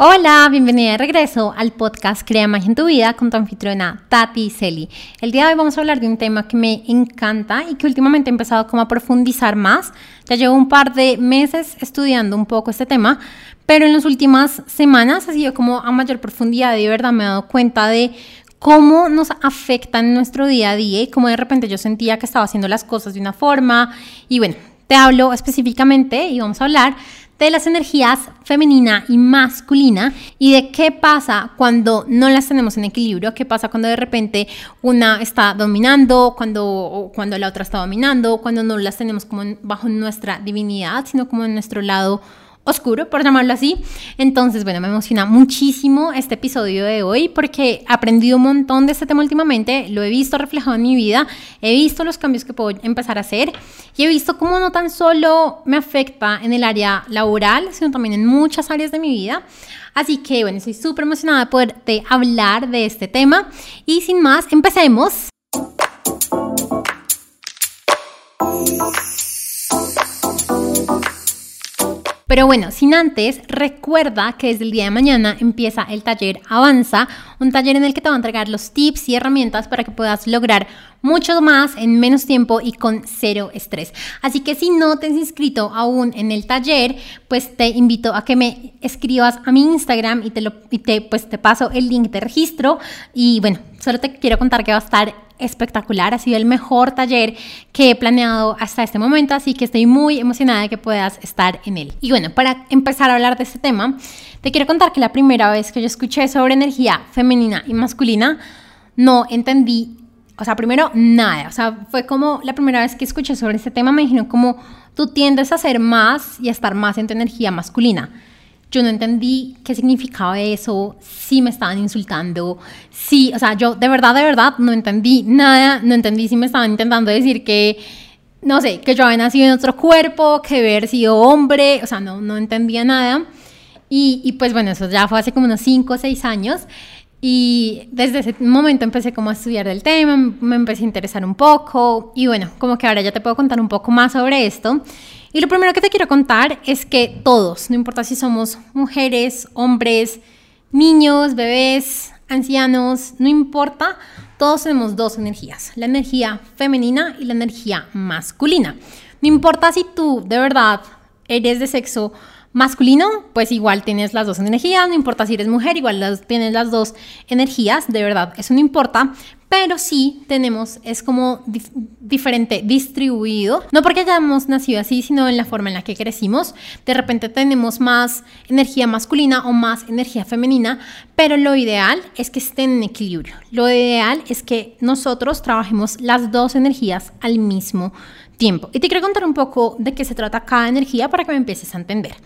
Hola, bienvenida de regreso al podcast Crea Magia en tu vida con tu anfitriona Tati Celi. El día de hoy vamos a hablar de un tema que me encanta y que últimamente he empezado como a profundizar más. Ya llevo un par de meses estudiando un poco este tema, pero en las últimas semanas ha sido como a mayor profundidad y de verdad me he dado cuenta de cómo nos afecta en nuestro día a día y cómo de repente yo sentía que estaba haciendo las cosas de una forma y bueno, te hablo específicamente y vamos a hablar de las energías femenina y masculina y de qué pasa cuando no las tenemos en equilibrio, qué pasa cuando de repente una está dominando, cuando, cuando la otra está dominando, cuando no las tenemos como bajo nuestra divinidad, sino como en nuestro lado oscuro, por llamarlo así. Entonces, bueno, me emociona muchísimo este episodio de hoy porque he aprendido un montón de este tema últimamente, lo he visto reflejado en mi vida, he visto los cambios que puedo empezar a hacer y he visto cómo no tan solo me afecta en el área laboral, sino también en muchas áreas de mi vida. Así que, bueno, estoy súper emocionada de poderte hablar de este tema y sin más, empecemos. Pero bueno, sin antes, recuerda que desde el día de mañana empieza el taller Avanza, un taller en el que te va a entregar los tips y herramientas para que puedas lograr mucho más en menos tiempo y con cero estrés. Así que si no te has inscrito aún en el taller, pues te invito a que me escribas a mi Instagram y te, lo, y te, pues te paso el link de registro. Y bueno, solo te quiero contar que va a estar espectacular, ha sido el mejor taller que he planeado hasta este momento, así que estoy muy emocionada de que puedas estar en él. Y bueno, para empezar a hablar de este tema, te quiero contar que la primera vez que yo escuché sobre energía femenina y masculina, no entendí, o sea, primero nada, o sea, fue como la primera vez que escuché sobre este tema, me dijeron como tú tiendes a ser más y a estar más en tu energía masculina. Yo no entendí qué significaba eso, si me estaban insultando, si, o sea, yo de verdad, de verdad no entendí nada, no entendí si me estaban intentando decir que, no sé, que yo había nacido en otro cuerpo, que haber sido hombre, o sea, no, no entendía nada. Y, y pues bueno, eso ya fue hace como unos 5 o 6 años. Y desde ese momento empecé como a estudiar el tema, me empecé a interesar un poco y bueno, como que ahora ya te puedo contar un poco más sobre esto. Y lo primero que te quiero contar es que todos, no importa si somos mujeres, hombres, niños, bebés, ancianos, no importa, todos tenemos dos energías, la energía femenina y la energía masculina. No importa si tú de verdad eres de sexo masculino, pues igual tienes las dos energías, no importa si eres mujer, igual tienes las dos energías, de verdad, eso no importa, pero sí tenemos, es como diferente distribuido, no porque hayamos nacido así, sino en la forma en la que crecimos. De repente tenemos más energía masculina o más energía femenina, pero lo ideal es que estén en equilibrio. Lo ideal es que nosotros trabajemos las dos energías al mismo tiempo. Y te quiero contar un poco de qué se trata cada energía para que me empieces a entender.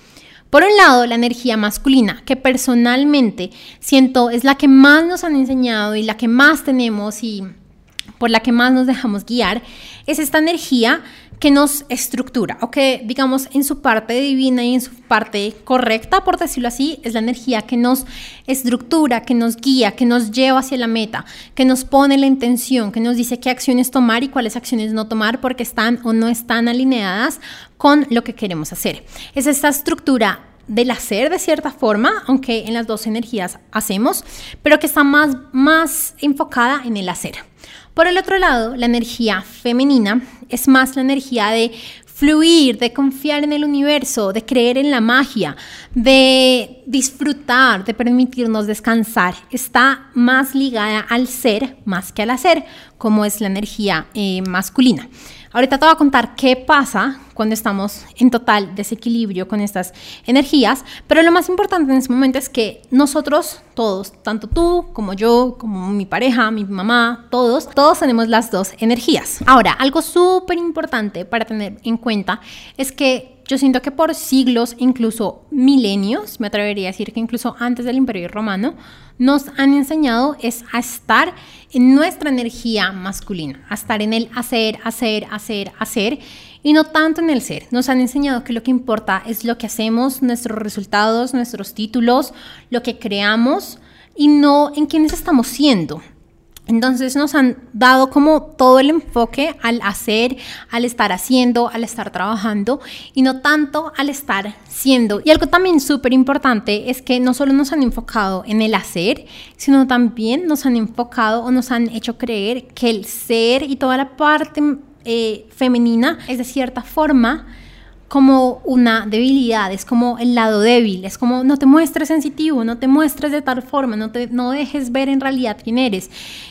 Por un lado, la energía masculina, que personalmente siento es la que más nos han enseñado y la que más tenemos y por la que más nos dejamos guiar, es esta energía que nos estructura o que digamos en su parte divina y en su parte correcta, por decirlo así, es la energía que nos estructura, que nos guía, que nos lleva hacia la meta, que nos pone la intención, que nos dice qué acciones tomar y cuáles acciones no tomar porque están o no están alineadas con lo que queremos hacer. Es esta estructura del hacer de cierta forma, aunque en las dos energías hacemos, pero que está más, más enfocada en el hacer. Por el otro lado, la energía femenina es más la energía de fluir, de confiar en el universo, de creer en la magia, de disfrutar, de permitirnos descansar. Está más ligada al ser más que al hacer, como es la energía eh, masculina. Ahorita te voy a contar qué pasa cuando estamos en total desequilibrio con estas energías, pero lo más importante en este momento es que nosotros todos, tanto tú como yo, como mi pareja, mi mamá, todos, todos tenemos las dos energías. Ahora, algo súper importante para tener en cuenta es que yo siento que por siglos, incluso milenios, me atrevería a decir que incluso antes del Imperio Romano, nos han enseñado es a estar en nuestra energía masculina, a estar en el hacer, hacer, hacer, hacer y no tanto en el ser. Nos han enseñado que lo que importa es lo que hacemos, nuestros resultados, nuestros títulos, lo que creamos y no en quiénes estamos siendo. Entonces nos han dado como todo el enfoque al hacer, al estar haciendo, al estar trabajando y no tanto al estar siendo. Y algo también súper importante es que no solo nos han enfocado en el hacer, sino también nos han enfocado o nos han hecho creer que el ser y toda la parte eh, femenina es de cierta forma como una debilidad, es como el lado débil, es como no te muestres sensitivo, no te muestres de tal forma, no, te, no dejes ver en realidad quién eres.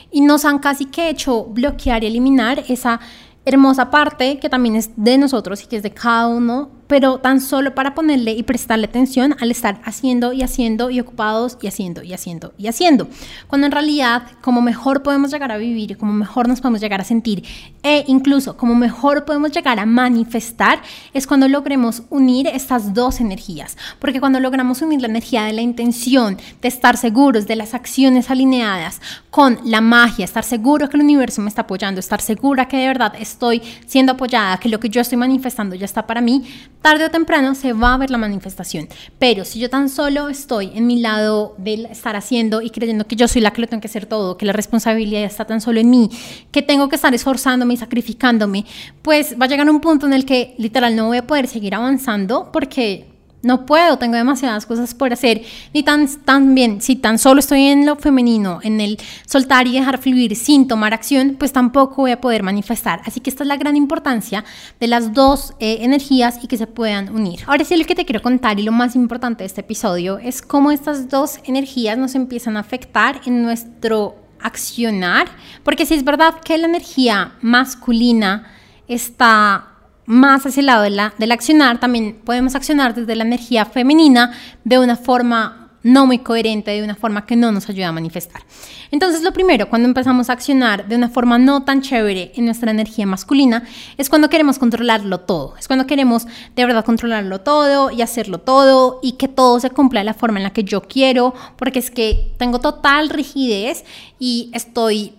Y nos han casi que hecho bloquear y eliminar esa hermosa parte que también es de nosotros y que es de cada uno pero tan solo para ponerle y prestarle atención al estar haciendo y haciendo y ocupados y haciendo y haciendo y haciendo. Cuando en realidad, como mejor podemos llegar a vivir, como mejor nos podemos llegar a sentir e incluso como mejor podemos llegar a manifestar, es cuando logremos unir estas dos energías. Porque cuando logramos unir la energía de la intención, de estar seguros de las acciones alineadas con la magia, estar seguro que el universo me está apoyando, estar segura que de verdad estoy siendo apoyada, que lo que yo estoy manifestando ya está para mí, tarde o temprano se va a ver la manifestación. Pero si yo tan solo estoy en mi lado de estar haciendo y creyendo que yo soy la que lo tengo que hacer todo, que la responsabilidad está tan solo en mí, que tengo que estar esforzándome y sacrificándome, pues va a llegar un punto en el que literal no voy a poder seguir avanzando porque no puedo, tengo demasiadas cosas por hacer. Ni tan, tan bien, si tan solo estoy en lo femenino, en el soltar y dejar fluir sin tomar acción, pues tampoco voy a poder manifestar. Así que esta es la gran importancia de las dos eh, energías y que se puedan unir. Ahora sí, lo que te quiero contar y lo más importante de este episodio es cómo estas dos energías nos empiezan a afectar en nuestro accionar. Porque si es verdad que la energía masculina está más hacia el lado de la, del accionar, también podemos accionar desde la energía femenina de una forma no muy coherente, de una forma que no nos ayuda a manifestar. Entonces, lo primero, cuando empezamos a accionar de una forma no tan chévere en nuestra energía masculina, es cuando queremos controlarlo todo, es cuando queremos de verdad controlarlo todo y hacerlo todo y que todo se cumpla de la forma en la que yo quiero, porque es que tengo total rigidez y estoy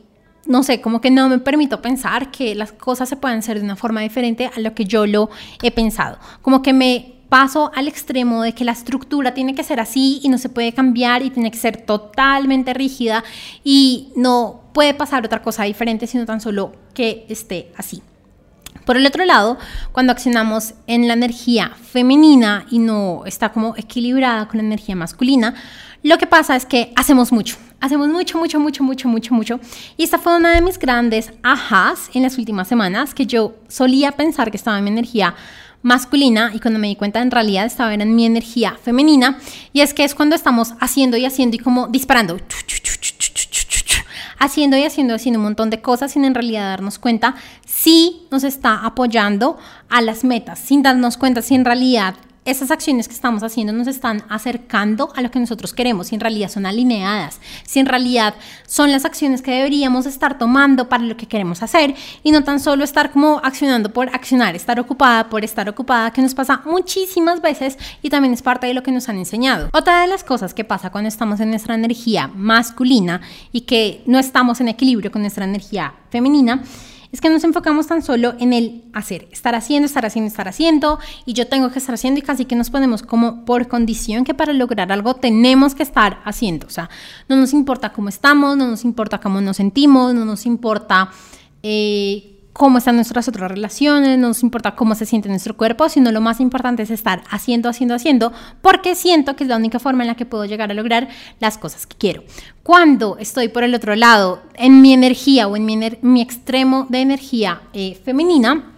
no sé, como que no me permito pensar que las cosas se pueden hacer de una forma diferente a lo que yo lo he pensado. Como que me paso al extremo de que la estructura tiene que ser así y no se puede cambiar y tiene que ser totalmente rígida y no puede pasar otra cosa diferente, sino tan solo que esté así. Por el otro lado, cuando accionamos en la energía femenina y no está como equilibrada con la energía masculina, lo que pasa es que hacemos mucho, hacemos mucho, mucho, mucho, mucho, mucho, mucho. Y esta fue una de mis grandes ajas en las últimas semanas, que yo solía pensar que estaba en mi energía masculina y cuando me di cuenta en realidad estaba en mi energía femenina. Y es que es cuando estamos haciendo y haciendo y como disparando. Haciendo y haciendo, haciendo un montón de cosas sin en realidad darnos cuenta si nos está apoyando a las metas, sin darnos cuenta si en realidad esas acciones que estamos haciendo nos están acercando a lo que nosotros queremos, si en realidad son alineadas, si en realidad son las acciones que deberíamos estar tomando para lo que queremos hacer y no tan solo estar como accionando por accionar, estar ocupada por estar ocupada, que nos pasa muchísimas veces y también es parte de lo que nos han enseñado. Otra de las cosas que pasa cuando estamos en nuestra energía masculina y que no estamos en equilibrio con nuestra energía femenina, es que nos enfocamos tan solo en el hacer, estar haciendo, estar haciendo, estar haciendo, y yo tengo que estar haciendo y casi que nos ponemos como por condición que para lograr algo tenemos que estar haciendo. O sea, no nos importa cómo estamos, no nos importa cómo nos sentimos, no nos importa... Eh, cómo están nuestras otras relaciones, no nos importa cómo se siente nuestro cuerpo, sino lo más importante es estar haciendo, haciendo, haciendo, porque siento que es la única forma en la que puedo llegar a lograr las cosas que quiero. Cuando estoy por el otro lado, en mi energía o en mi, extremo de energía eh, femenina,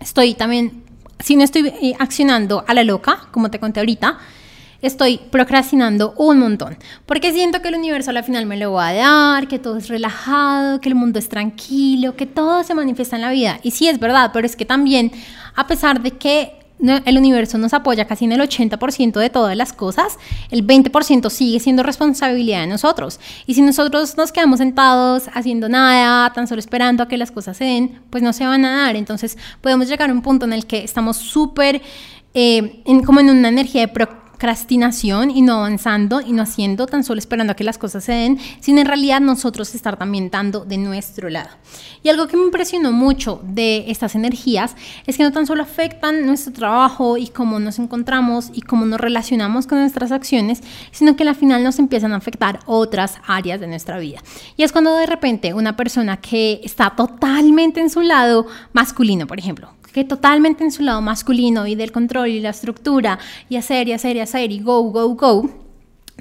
estoy también, si no estoy eh, accionando a la loca, como te conté ahorita, estoy procrastinando un montón, porque siento que el universo al final me lo va a dar, que todo es relajado, que el mundo es tranquilo, que todo se manifiesta en la vida. Y sí es verdad, pero es que también, a pesar de que el universo nos apoya casi en el 80% de todas las cosas, el 20% sigue siendo responsabilidad de nosotros. Y si nosotros nos quedamos sentados haciendo nada, tan solo esperando a que las cosas se den, pues no se van a dar. Entonces podemos llegar a un punto en el que estamos súper eh, como en una energía de procrastinación y no avanzando y no haciendo, tan solo esperando a que las cosas se den, sino en realidad nosotros estar también dando de nuestro lado. Y algo que me impresionó mucho de estas energías es que no tan solo afectan nuestro trabajo y cómo nos encontramos y cómo nos relacionamos con nuestras acciones, sino que al final nos empiezan a afectar otras áreas de nuestra vida. Y es cuando de repente una persona que está totalmente en su lado masculino, por ejemplo, totalmente en su lado masculino y del control y la estructura y hacer y hacer y hacer y go, go, go,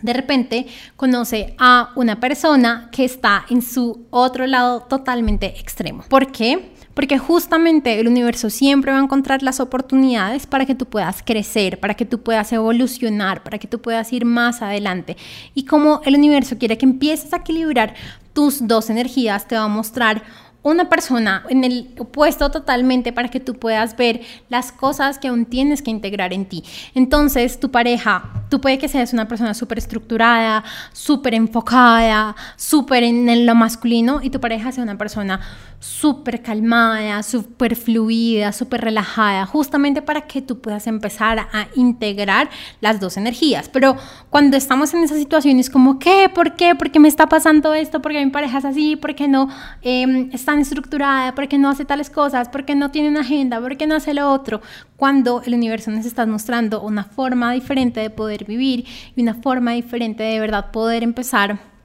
de repente conoce a una persona que está en su otro lado totalmente extremo. ¿Por qué? Porque justamente el universo siempre va a encontrar las oportunidades para que tú puedas crecer, para que tú puedas evolucionar, para que tú puedas ir más adelante. Y como el universo quiere que empieces a equilibrar tus dos energías, te va a mostrar una persona en el opuesto totalmente para que tú puedas ver las cosas que aún tienes que integrar en ti. Entonces, tu pareja, tú puede que seas una persona súper estructurada, súper enfocada, súper en lo masculino y tu pareja sea una persona súper calmada, súper fluida, súper relajada, justamente para que tú puedas empezar a integrar las dos energías. Pero cuando estamos en esas situaciones como, ¿qué? ¿Por qué? ¿Por qué me está pasando esto? ¿Por qué mi pareja es así? ¿Por qué no eh, es estructurada? ¿Por qué no hace tales cosas? ¿Por qué no tiene una agenda? ¿Por qué no hace lo otro? Cuando el universo nos está mostrando una forma diferente de poder vivir y una forma diferente de verdad poder empezar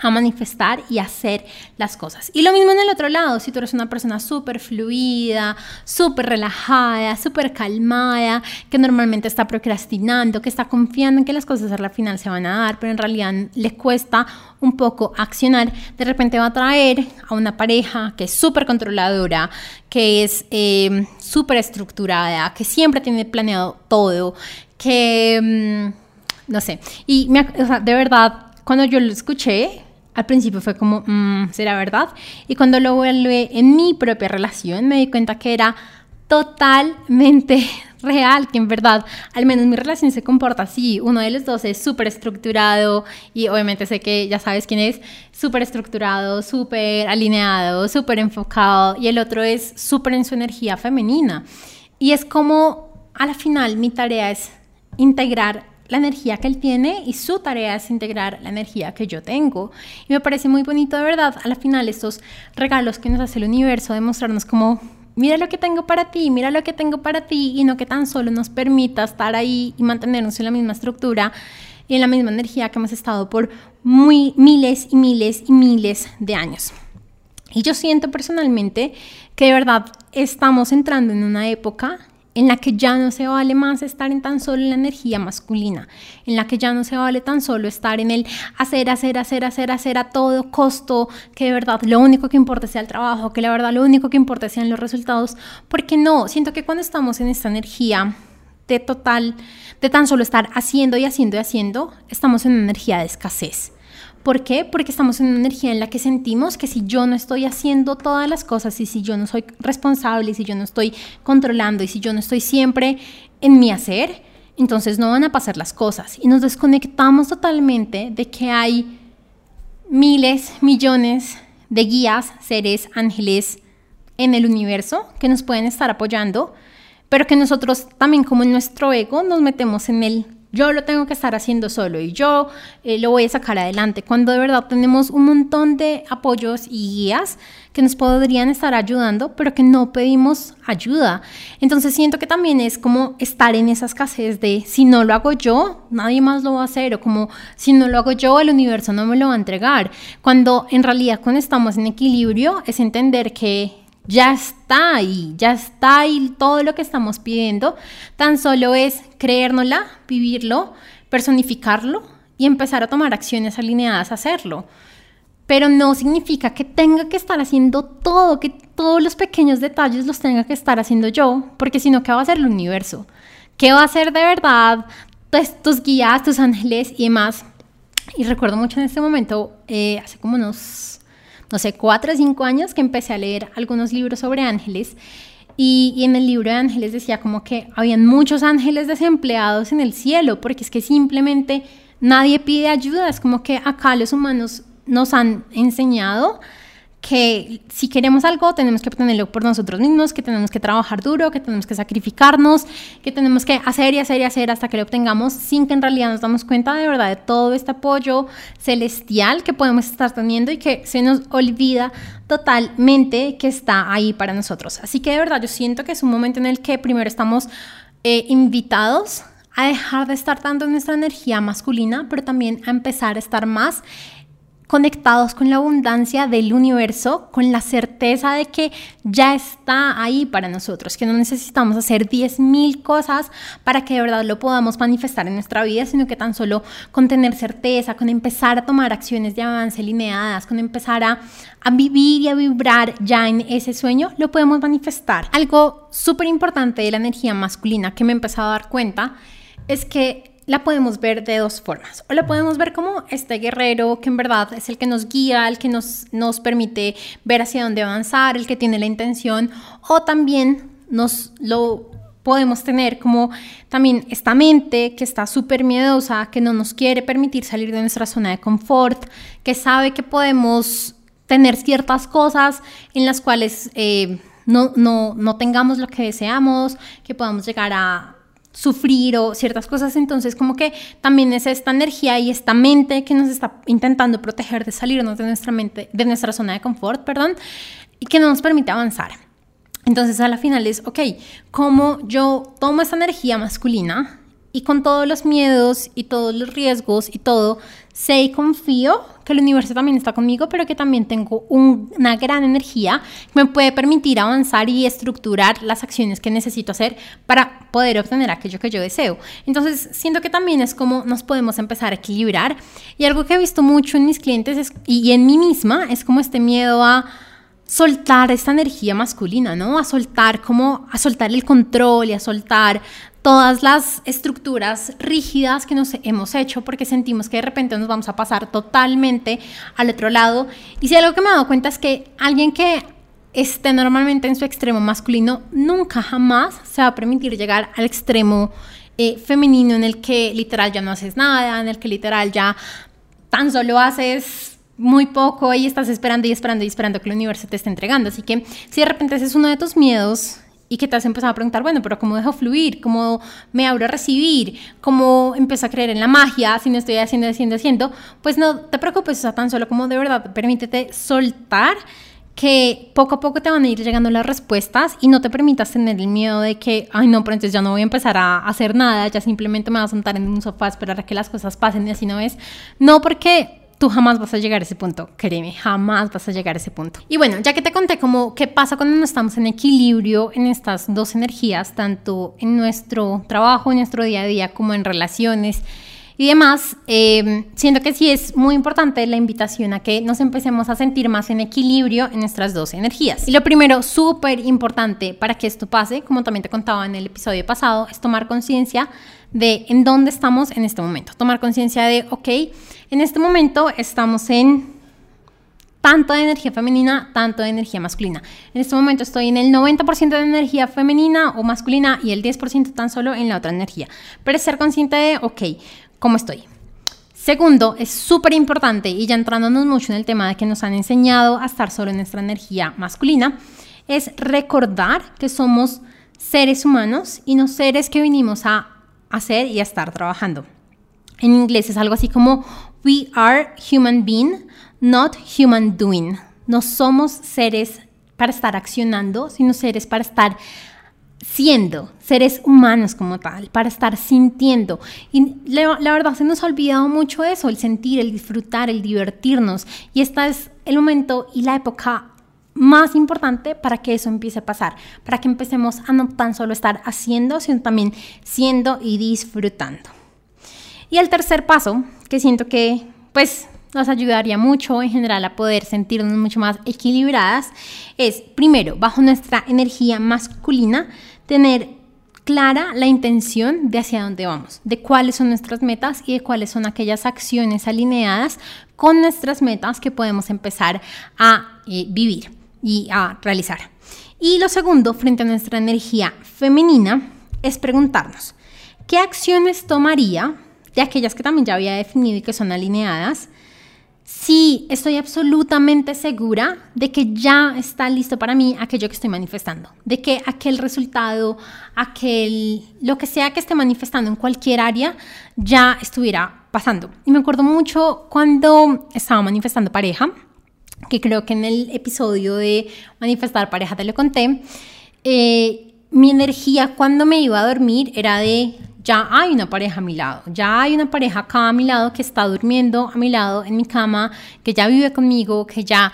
a manifestar y hacer las cosas. Y lo mismo en el otro lado, si tú eres una persona súper fluida, súper relajada, súper calmada, que normalmente está procrastinando, que está confiando en que las cosas a final se van a dar, pero en realidad le cuesta un poco accionar, de repente va a traer a una pareja que es súper controladora, que es eh, súper estructurada, que siempre tiene planeado todo, que... Mm, no sé, y de verdad cuando yo lo escuché, al principio fue como, mm, ¿será verdad? Y cuando lo vuelve en mi propia relación, me di cuenta que era totalmente real, que en verdad, al menos mi relación se comporta así. Uno de los dos es súper estructurado y obviamente sé que ya sabes quién es, súper estructurado, súper alineado, súper enfocado y el otro es súper en su energía femenina. Y es como, a la final, mi tarea es integrar la energía que él tiene y su tarea es integrar la energía que yo tengo. Y me parece muy bonito de verdad, a la final, estos regalos que nos hace el universo de mostrarnos como, mira lo que tengo para ti, mira lo que tengo para ti, y no que tan solo nos permita estar ahí y mantenernos en la misma estructura y en la misma energía que hemos estado por muy miles y miles y miles de años. Y yo siento personalmente que de verdad estamos entrando en una época en la que ya no se vale más estar en tan solo la energía masculina, en la que ya no se vale tan solo estar en el hacer, hacer, hacer, hacer, hacer a todo costo, que de verdad lo único que importa sea el trabajo, que la verdad lo único que importa sean los resultados, porque no, siento que cuando estamos en esta energía de total, de tan solo estar haciendo y haciendo y haciendo, estamos en una energía de escasez. ¿Por qué? Porque estamos en una energía en la que sentimos que si yo no estoy haciendo todas las cosas y si yo no soy responsable y si yo no estoy controlando y si yo no estoy siempre en mi hacer, entonces no van a pasar las cosas. Y nos desconectamos totalmente de que hay miles, millones de guías, seres, ángeles en el universo que nos pueden estar apoyando, pero que nosotros también como en nuestro ego nos metemos en el yo lo tengo que estar haciendo solo y yo eh, lo voy a sacar adelante, cuando de verdad tenemos un montón de apoyos y guías que nos podrían estar ayudando, pero que no pedimos ayuda. Entonces siento que también es como estar en esa escasez de si no lo hago yo, nadie más lo va a hacer, o como si no lo hago yo, el universo no me lo va a entregar. Cuando en realidad cuando estamos en equilibrio es entender que ya está ahí, ya está ahí todo lo que estamos pidiendo. Tan solo es creérnosla, vivirlo, personificarlo y empezar a tomar acciones alineadas a hacerlo. Pero no significa que tenga que estar haciendo todo, que todos los pequeños detalles los tenga que estar haciendo yo, porque si no, ¿qué va a hacer el universo? ¿Qué va a hacer de verdad pues, tus guías, tus ángeles y demás? Y recuerdo mucho en este momento, eh, hace como unos no sé, cuatro o cinco años que empecé a leer algunos libros sobre ángeles. Y, en el libro de ángeles decía como que habían muchos ángeles desempleados en el cielo, porque es que simplemente nadie pide ayuda, es como que acá los humanos nos han enseñado que si queremos algo tenemos que obtenerlo por nosotros mismos, que tenemos que trabajar duro, que tenemos que sacrificarnos, que tenemos que hacer y hacer y hacer hasta que lo obtengamos sin que en realidad nos damos cuenta de verdad de todo este apoyo celestial que podemos estar teniendo y que se nos olvida totalmente que está ahí para nosotros. Así que de verdad yo siento que es un momento en el que primero estamos eh, invitados a dejar de estar dando nuestra energía masculina, pero también a empezar a estar más conectados con la abundancia del universo, con la certeza de que ya está ahí para nosotros, que no necesitamos hacer 10.000 cosas para que de verdad lo podamos manifestar en nuestra vida, sino que tan solo con tener certeza, con empezar a tomar acciones de avance lineadas, con empezar a, a vivir y a vibrar ya en ese sueño, lo podemos manifestar. Algo súper importante de la energía masculina que me he empezado a dar cuenta es que la podemos ver de dos formas. O la podemos ver como este guerrero que en verdad es el que nos guía, el que nos, nos permite ver hacia dónde avanzar, el que tiene la intención. O también nos lo podemos tener como también esta mente que está súper miedosa, que no nos quiere permitir salir de nuestra zona de confort, que sabe que podemos tener ciertas cosas en las cuales eh, no, no, no tengamos lo que deseamos, que podamos llegar a sufrir o ciertas cosas, entonces como que también es esta energía y esta mente que nos está intentando proteger de salirnos de nuestra mente, de nuestra zona de confort, perdón, y que no nos permite avanzar. Entonces a la final es, ok, ¿cómo yo tomo esa energía masculina y con todos los miedos y todos los riesgos y todo, sé y confío que el universo también está conmigo, pero que también tengo una gran energía que me puede permitir avanzar y estructurar las acciones que necesito hacer para poder obtener aquello que yo deseo. Entonces, siento que también es como nos podemos empezar a equilibrar. Y algo que he visto mucho en mis clientes y en mí misma es como este miedo a soltar esta energía masculina, ¿no? A soltar como a soltar el control y a soltar todas las estructuras rígidas que nos hemos hecho porque sentimos que de repente nos vamos a pasar totalmente al otro lado. Y si algo que me he dado cuenta es que alguien que esté normalmente en su extremo masculino nunca jamás se va a permitir llegar al extremo eh, femenino en el que literal ya no haces nada, en el que literal ya tan solo haces muy poco y estás esperando y esperando y esperando que el universo te esté entregando. Así que si de repente ese es uno de tus miedos, y que te has empezado a preguntar, bueno, pero ¿cómo dejo fluir? ¿Cómo me abro a recibir? ¿Cómo empiezo a creer en la magia si no estoy haciendo, haciendo, haciendo? Pues no te preocupes, o sea, tan solo como de verdad, permítete soltar que poco a poco te van a ir llegando las respuestas y no te permitas tener el miedo de que, ay no, pero entonces ya no voy a empezar a hacer nada, ya simplemente me voy a sentar en un sofá a esperar a que las cosas pasen y así no es. No, porque tú jamás vas a llegar a ese punto, créeme, jamás vas a llegar a ese punto. Y bueno, ya que te conté cómo qué pasa cuando no estamos en equilibrio en estas dos energías, tanto en nuestro trabajo, en nuestro día a día, como en relaciones y demás, eh, siento que sí es muy importante la invitación a que nos empecemos a sentir más en equilibrio en nuestras dos energías. Y lo primero, súper importante para que esto pase, como también te contaba en el episodio pasado, es tomar conciencia de en dónde estamos en este momento. Tomar conciencia de, ok, en este momento estamos en tanto de energía femenina, tanto de energía masculina. En este momento estoy en el 90% de energía femenina o masculina y el 10% tan solo en la otra energía. Pero ser consciente de, ok, ¿cómo estoy? Segundo, es súper importante, y ya entrándonos mucho en el tema de que nos han enseñado a estar solo en nuestra energía masculina, es recordar que somos seres humanos y no seres que vinimos a hacer y a estar trabajando. En inglés es algo así como We are human being, not human doing. No somos seres para estar accionando, sino seres para estar siendo, seres humanos como tal, para estar sintiendo. Y la, verdad se nos ha olvidado mucho eso, el sentir, el disfrutar, el divertirnos. Y este es el momento y la época más importante para que eso empiece a pasar, para que empecemos a no tan solo estar haciendo, sino también siendo y disfrutando. Y el tercer paso, que siento que pues nos ayudaría mucho en general a poder sentirnos mucho más equilibradas, es primero, bajo nuestra energía masculina, tener clara la intención de hacia dónde vamos, de cuáles son nuestras metas y de cuáles son aquellas acciones alineadas con nuestras metas que podemos empezar a eh, vivir y a realizar. Y lo segundo, frente a nuestra energía femenina, es preguntarnos, ¿qué acciones tomaría de aquellas que también ya había definido y que son alineadas Sí, estoy absolutamente segura de que ya está listo para mí aquello que estoy manifestando, de que aquel resultado, aquel, lo que sea que esté manifestando en cualquier área, ya estuviera pasando. Y me acuerdo mucho cuando estaba manifestando pareja, que creo que en el episodio de manifestar pareja te lo conté, eh, mi energía cuando me iba a dormir era de ya hay una pareja a mi lado, ya hay una pareja acá a mi lado que está durmiendo a mi lado en mi cama, que ya vive conmigo, que ya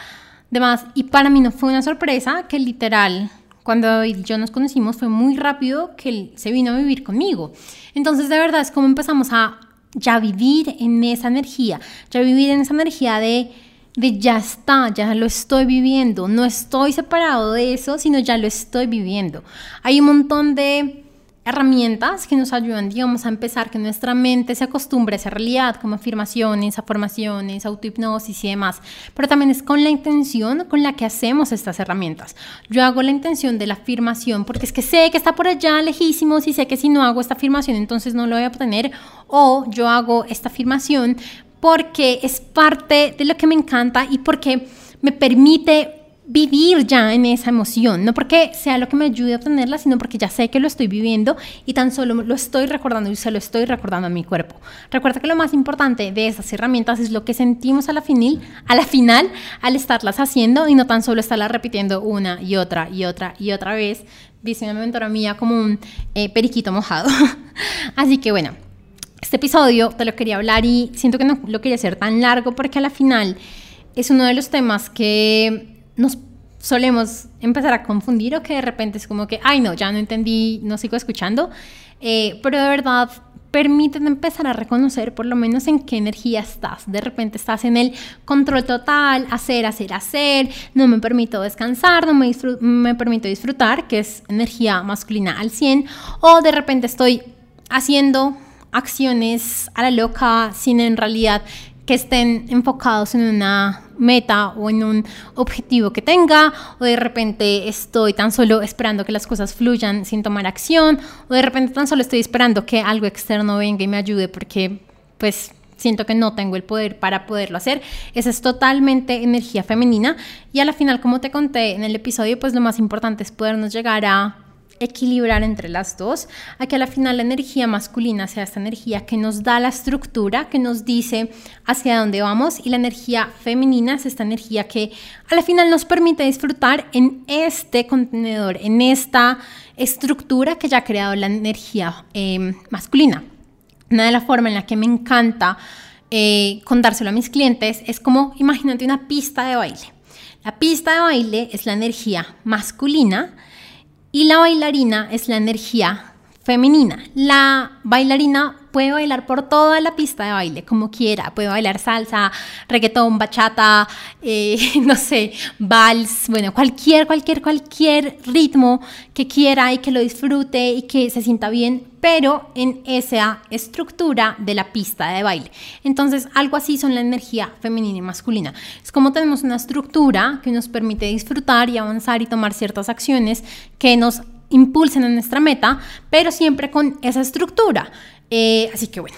demás. Y para mí no fue una sorpresa que literal, cuando yo nos conocimos, fue muy rápido que él se vino a vivir conmigo. Entonces, de verdad, es como empezamos a ya vivir en esa energía, ya vivir en esa energía de de ya está, ya lo estoy viviendo, no estoy separado de eso, sino ya lo estoy viviendo. Hay un montón de herramientas que nos ayudan, digamos, a empezar que nuestra mente se acostumbre a esa realidad, como afirmaciones, afirmaciones, autohipnosis y demás. Pero también es con la intención con la que hacemos estas herramientas. Yo hago la intención de la afirmación porque es que sé que está por allá lejísimos y sé que si no hago esta afirmación entonces no lo voy a obtener. O yo hago esta afirmación porque es parte de lo que me encanta y porque me permite vivir ya en esa emoción, no porque sea lo que me ayude a obtenerla, sino porque ya sé que lo estoy viviendo y tan solo lo estoy recordando y se lo estoy recordando a mi cuerpo. Recuerda que lo más importante de esas herramientas es lo que sentimos a la, final, a la final al estarlas haciendo y no tan solo estarlas repitiendo una y otra y otra y otra vez, dice una mentora mía como un eh, periquito mojado. Así que bueno, este episodio te lo quería hablar y siento que no lo quería hacer tan largo porque a la final es uno de los temas que nos solemos empezar a confundir o que de repente es como que, ay no, ya no entendí, no sigo escuchando, eh, pero de verdad permiten empezar a reconocer por lo menos en qué energía estás. De repente estás en el control total, hacer, hacer, hacer, no me permito descansar, no me, me permito disfrutar, que es energía masculina al 100, o de repente estoy haciendo acciones a la loca sin en realidad que estén enfocados en una meta o en un objetivo que tenga, o de repente estoy tan solo esperando que las cosas fluyan sin tomar acción, o de repente tan solo estoy esperando que algo externo venga y me ayude porque pues siento que no tengo el poder para poderlo hacer. Esa es totalmente energía femenina y a la final, como te conté en el episodio, pues lo más importante es podernos llegar a equilibrar entre las dos, a que a la final la energía masculina sea esta energía que nos da la estructura, que nos dice hacia dónde vamos, y la energía femenina es esta energía que a la final nos permite disfrutar en este contenedor, en esta estructura que ya ha creado la energía em, masculina. Una de las formas en la que me encanta eh, contárselo a mis clientes es como, imagínate una pista de baile. La pista de baile es la energía masculina, y la bailarina es la energía femenina. La bailarina puede bailar por toda la pista de baile, como quiera. Puede bailar salsa, reggaetón, bachata, eh, no sé, vals, bueno, cualquier, cualquier, cualquier ritmo que quiera y que lo disfrute y que se sienta bien, pero en esa estructura de la pista de baile. Entonces, algo así son la energía femenina y masculina. Es como tenemos una estructura que nos permite disfrutar y avanzar y tomar ciertas acciones que nos impulsen en nuestra meta, pero siempre con esa estructura. Eh, así que bueno,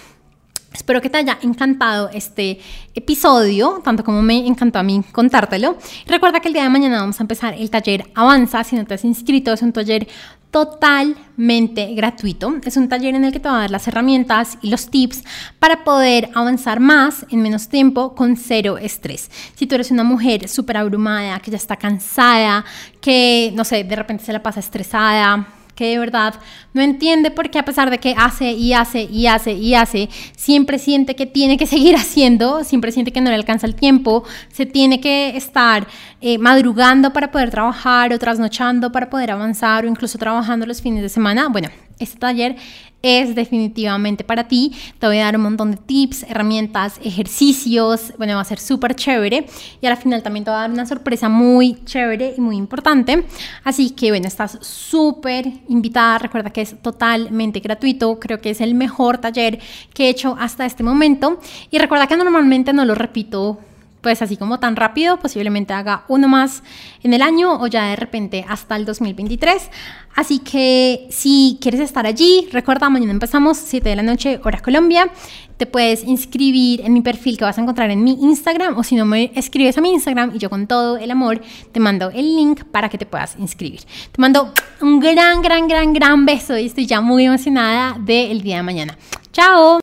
Espero que te haya encantado este episodio, tanto como me encantó a mí contártelo. Recuerda que el día de mañana vamos a empezar el taller Avanza. Si no te has inscrito, es un taller totalmente gratuito. Es un taller en el que te va a dar las herramientas y los tips para poder avanzar más en menos tiempo con cero estrés. Si tú eres una mujer súper abrumada, que ya está cansada, que, no sé, de repente se la pasa estresada, que de verdad no entiende por qué a pesar de que hace y hace y hace y hace, siempre siente que tiene que seguir haciendo, siempre siente que no le alcanza el tiempo, se tiene que estar eh, madrugando para poder trabajar o trasnochando para poder avanzar o incluso trabajando los fines de semana. Bueno, este taller es definitivamente para ti. Te voy a dar un montón de tips, herramientas, ejercicios. Bueno, va a ser súper chévere. Y al final también te voy a dar una sorpresa muy chévere y muy importante. Así que bueno, estás súper invitada. Recuerda que es totalmente gratuito. Creo que es el mejor taller que he hecho hasta este momento. Y recuerda que normalmente no lo repito pues así como tan rápido, posiblemente haga uno más en el año o ya de repente hasta el 2023. Así que si quieres estar allí, recuerda, mañana empezamos 7 de la noche, hora Colombia. Te puedes inscribir en mi perfil que vas a encontrar en mi Instagram o si no me escribes a mi Instagram y yo con todo el amor te mando el link para que te puedas inscribir. Te mando un gran, gran, gran, gran beso y estoy ya muy emocionada del día de mañana. Chao.